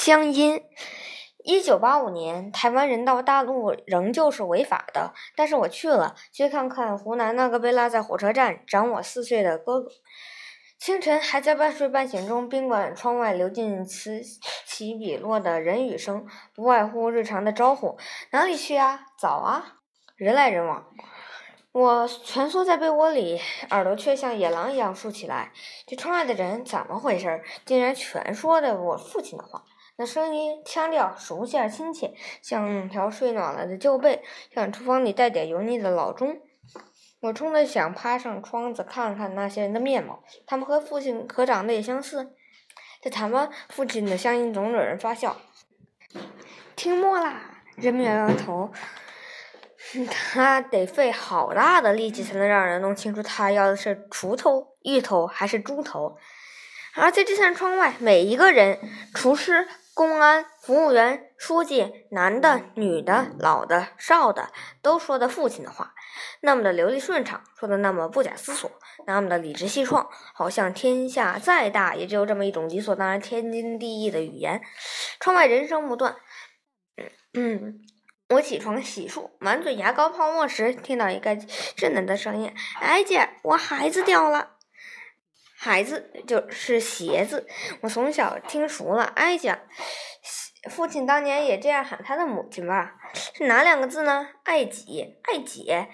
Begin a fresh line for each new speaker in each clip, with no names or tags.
乡音。一九八五年，台湾人到大陆仍旧是违法的，但是我去了，去看看湖南那个被落在火车站长我四岁的哥哥。清晨还在半睡半醒中，宾馆窗外流进此起彼落的人语声，不外乎日常的招呼：“哪里去啊？早啊！”人来人往。我蜷缩在被窝里，耳朵却像野狼一样竖起来。这窗外的人怎么回事？竟然全说的我父亲的话。那声音、腔调熟悉而亲切，像条睡暖了的旧被，像厨房里带点油腻的老钟。我冲着想爬上窗子看看那些人的面貌，他们和父亲可长得也相似。在台湾，父亲的乡音总惹人发笑。听莫啦，人们摇摇头。他得费好大的力气才能让人弄清楚他要的是锄头、芋头还是猪头。而在这扇窗外，每一个人，厨师。公安、服务员、书记，男的、女的、老的、少的，都说的父亲的话，那么的流利顺畅，说的那么不假思索，那么的理直气壮，好像天下再大，也只有这么一种理所当然、天经地义的语言。窗外人声不断。嗯，我起床洗漱，满嘴牙膏泡沫时，听到一个稚嫩的声音：“哎姐，我孩子掉了。”孩子就是鞋子，我从小听熟了。哀家，父亲当年也这样喊他的母亲吧？是哪两个字呢？爱己，爱姐。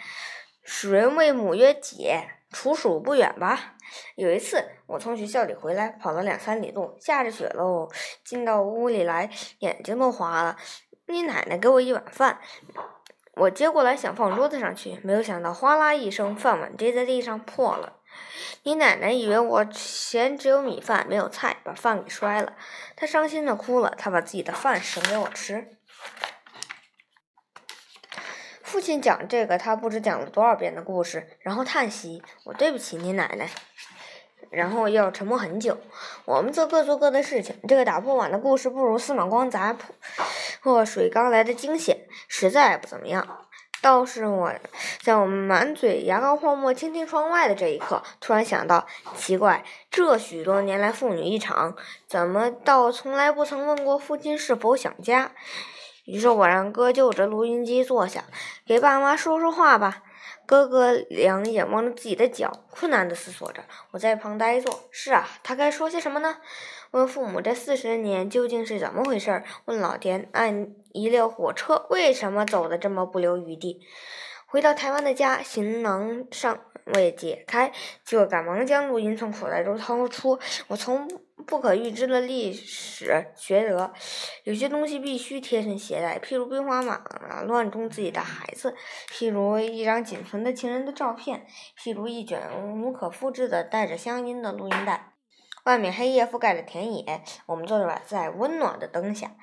属人谓母曰姐，处属不远吧？有一次，我从学校里回来，跑了两三里路，下着雪喽，进到屋里来，眼睛都花了。你奶奶给我一碗饭，我接过来想放桌子上去，没有想到哗啦一声，饭碗跌在地上破了。你奶奶以为我嫌只有米饭没有菜，把饭给摔了。她伤心的哭了，她把自己的饭省给我吃。父亲讲这个，他不知讲了多少遍的故事，然后叹息：“我对不起你奶奶。”然后要沉默很久。我们做各做各的事情。这个打破碗的故事不如司马光砸破水缸来的惊险，实在不怎么样。倒是我在我们满嘴牙膏泡沫倾听窗外的这一刻，突然想到，奇怪，这许多年来父女一场，怎么倒从来不曾问过父亲是否想家？于是我让哥就着录音机坐下，给爸妈说说话吧。哥哥两眼望着自己的脚，困难地思索着。我在旁呆坐。是啊，他该说些什么呢？问父母这四十年究竟是怎么回事？问老天按一列火车为什么走得这么不留余地？回到台湾的家，行囊尚未解开，就赶忙将录音从口袋中掏出。我从不可预知的历史学得，有些东西必须贴身携带，譬如兵荒马乱中自己的孩子，譬如一张仅存的情人的照片，譬如一卷无可复制的带着乡音的录音带。外面黑夜覆盖了田野，我们坐着在温暖的灯下。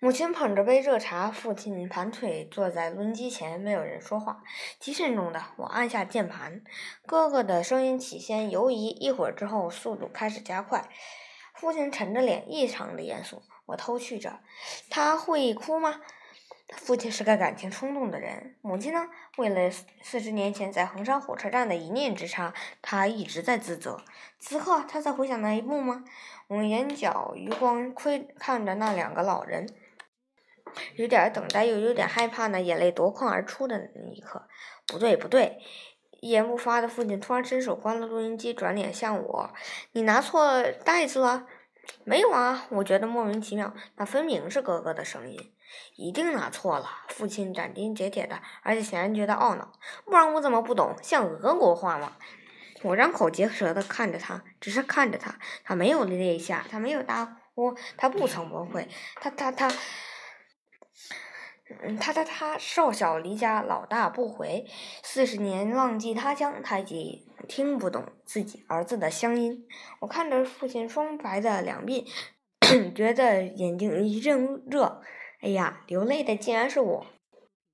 母亲捧着杯热茶，父亲盘腿坐在录音机前，没有人说话。极慎重的，我按下键盘。哥哥的声音起先犹疑，一会儿之后速度开始加快。父亲沉着脸，异常的严肃。我偷去着，他会哭吗？父亲是个感情冲动的人。母亲呢？为了四十年前在衡山火车站的一念之差，他一直在自责。此刻他在回想那一幕吗？我眼角余光窥看着那两个老人。有点等待，又有点害怕呢。眼泪夺眶而出的那一刻，不对，不对！一言不发的父亲突然伸手关了录音机，转脸向我：“你拿错袋子了？”“没有啊。”我觉得莫名其妙，那分明是哥哥的声音。一定拿错了。父亲斩钉截铁的，而且显然觉得懊恼。不然我怎么不懂？像俄国话嘛？我张口结舌的看着他，只是看着他。他没有泪下，他没有大哭，他不曾崩溃。他他他。嗯，他他他，少小离家，老大不回，四十年浪迹他乡，他已经听不懂自己儿子的乡音。我看着父亲双白的两鬓，觉得眼睛一阵热。哎呀，流泪的竟然是我。